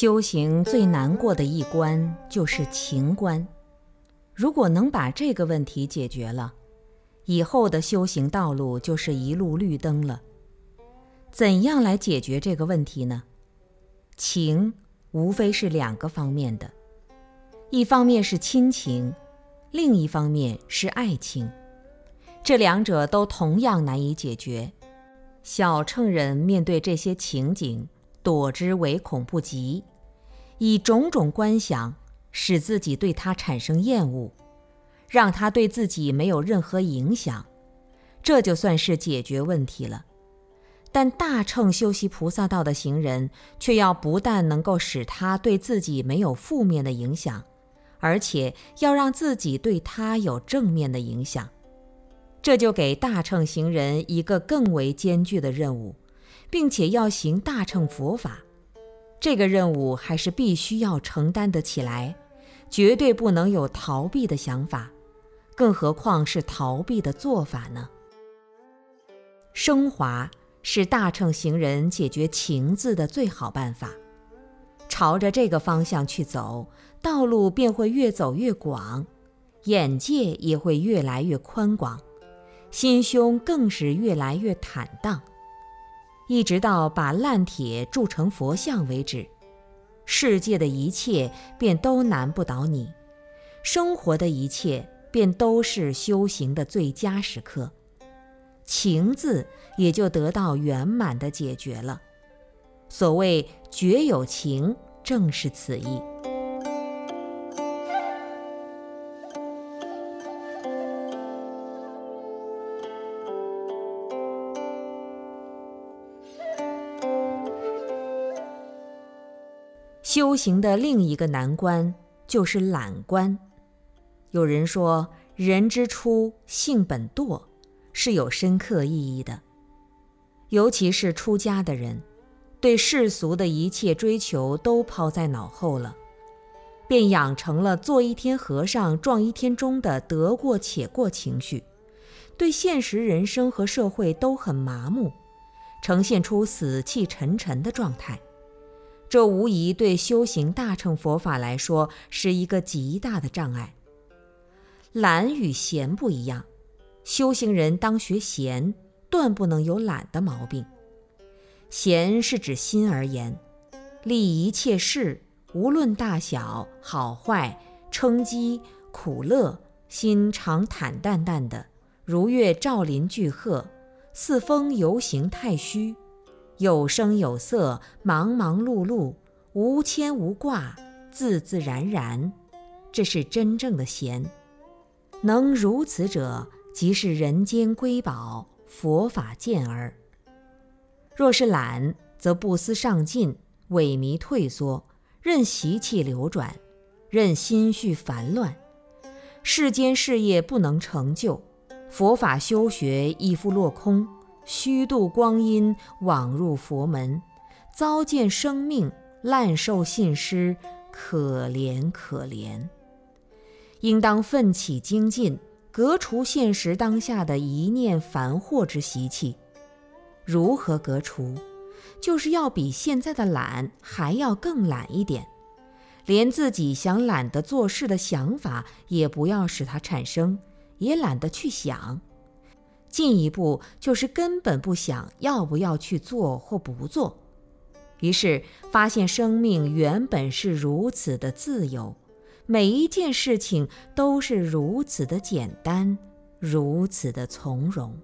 修行最难过的一关就是情关。如果能把这个问题解决了，以后的修行道路就是一路绿灯了。怎样来解决这个问题呢？情无非是两个方面的，一方面是亲情，另一方面是爱情。这两者都同样难以解决。小乘人面对这些情景，躲之唯恐不及，以种种观想使自己对他产生厌恶，让他对自己没有任何影响，这就算是解决问题了。但大乘修习菩萨道的行人，却要不但能够使他对自己没有负面的影响，而且要让自己对他有正面的影响。这就给大乘行人一个更为艰巨的任务，并且要行大乘佛法，这个任务还是必须要承担得起来，绝对不能有逃避的想法，更何况是逃避的做法呢？升华是大乘行人解决情字的最好办法，朝着这个方向去走，道路便会越走越广，眼界也会越来越宽广。心胸更是越来越坦荡，一直到把烂铁铸成佛像为止，世界的一切便都难不倒你，生活的一切便都是修行的最佳时刻，情字也就得到圆满的解决了。所谓绝有情，正是此意。修行的另一个难关就是懒关。有人说“人之初，性本惰”，是有深刻意义的。尤其是出家的人，对世俗的一切追求都抛在脑后了，便养成了做一天和尚撞一天钟的得过且过情绪，对现实人生和社会都很麻木，呈现出死气沉沉的状态。这无疑对修行大乘佛法来说是一个极大的障碍。懒与闲不一样，修行人当学闲，断不能有懒的毛病。闲是指心而言，立一切事，无论大小、好坏、称讥、苦乐，心常坦淡淡的，如月照临巨壑，似风游行太虚。有声有色，忙忙碌碌，无牵无挂，自自然然，这是真正的闲。能如此者，即是人间瑰宝，佛法健儿。若是懒，则不思上进，萎靡退缩，任习气流转，任心绪烦乱，世间事业不能成就，佛法修学亦复落空。虚度光阴，枉入佛门，糟践生命，滥受信施，可怜可怜。应当奋起精进，革除现实当下的一念烦惑之习气。如何革除？就是要比现在的懒还要更懒一点，连自己想懒得做事的想法也不要使它产生，也懒得去想。进一步就是根本不想要不要去做或不做，于是发现生命原本是如此的自由，每一件事情都是如此的简单，如此的从容。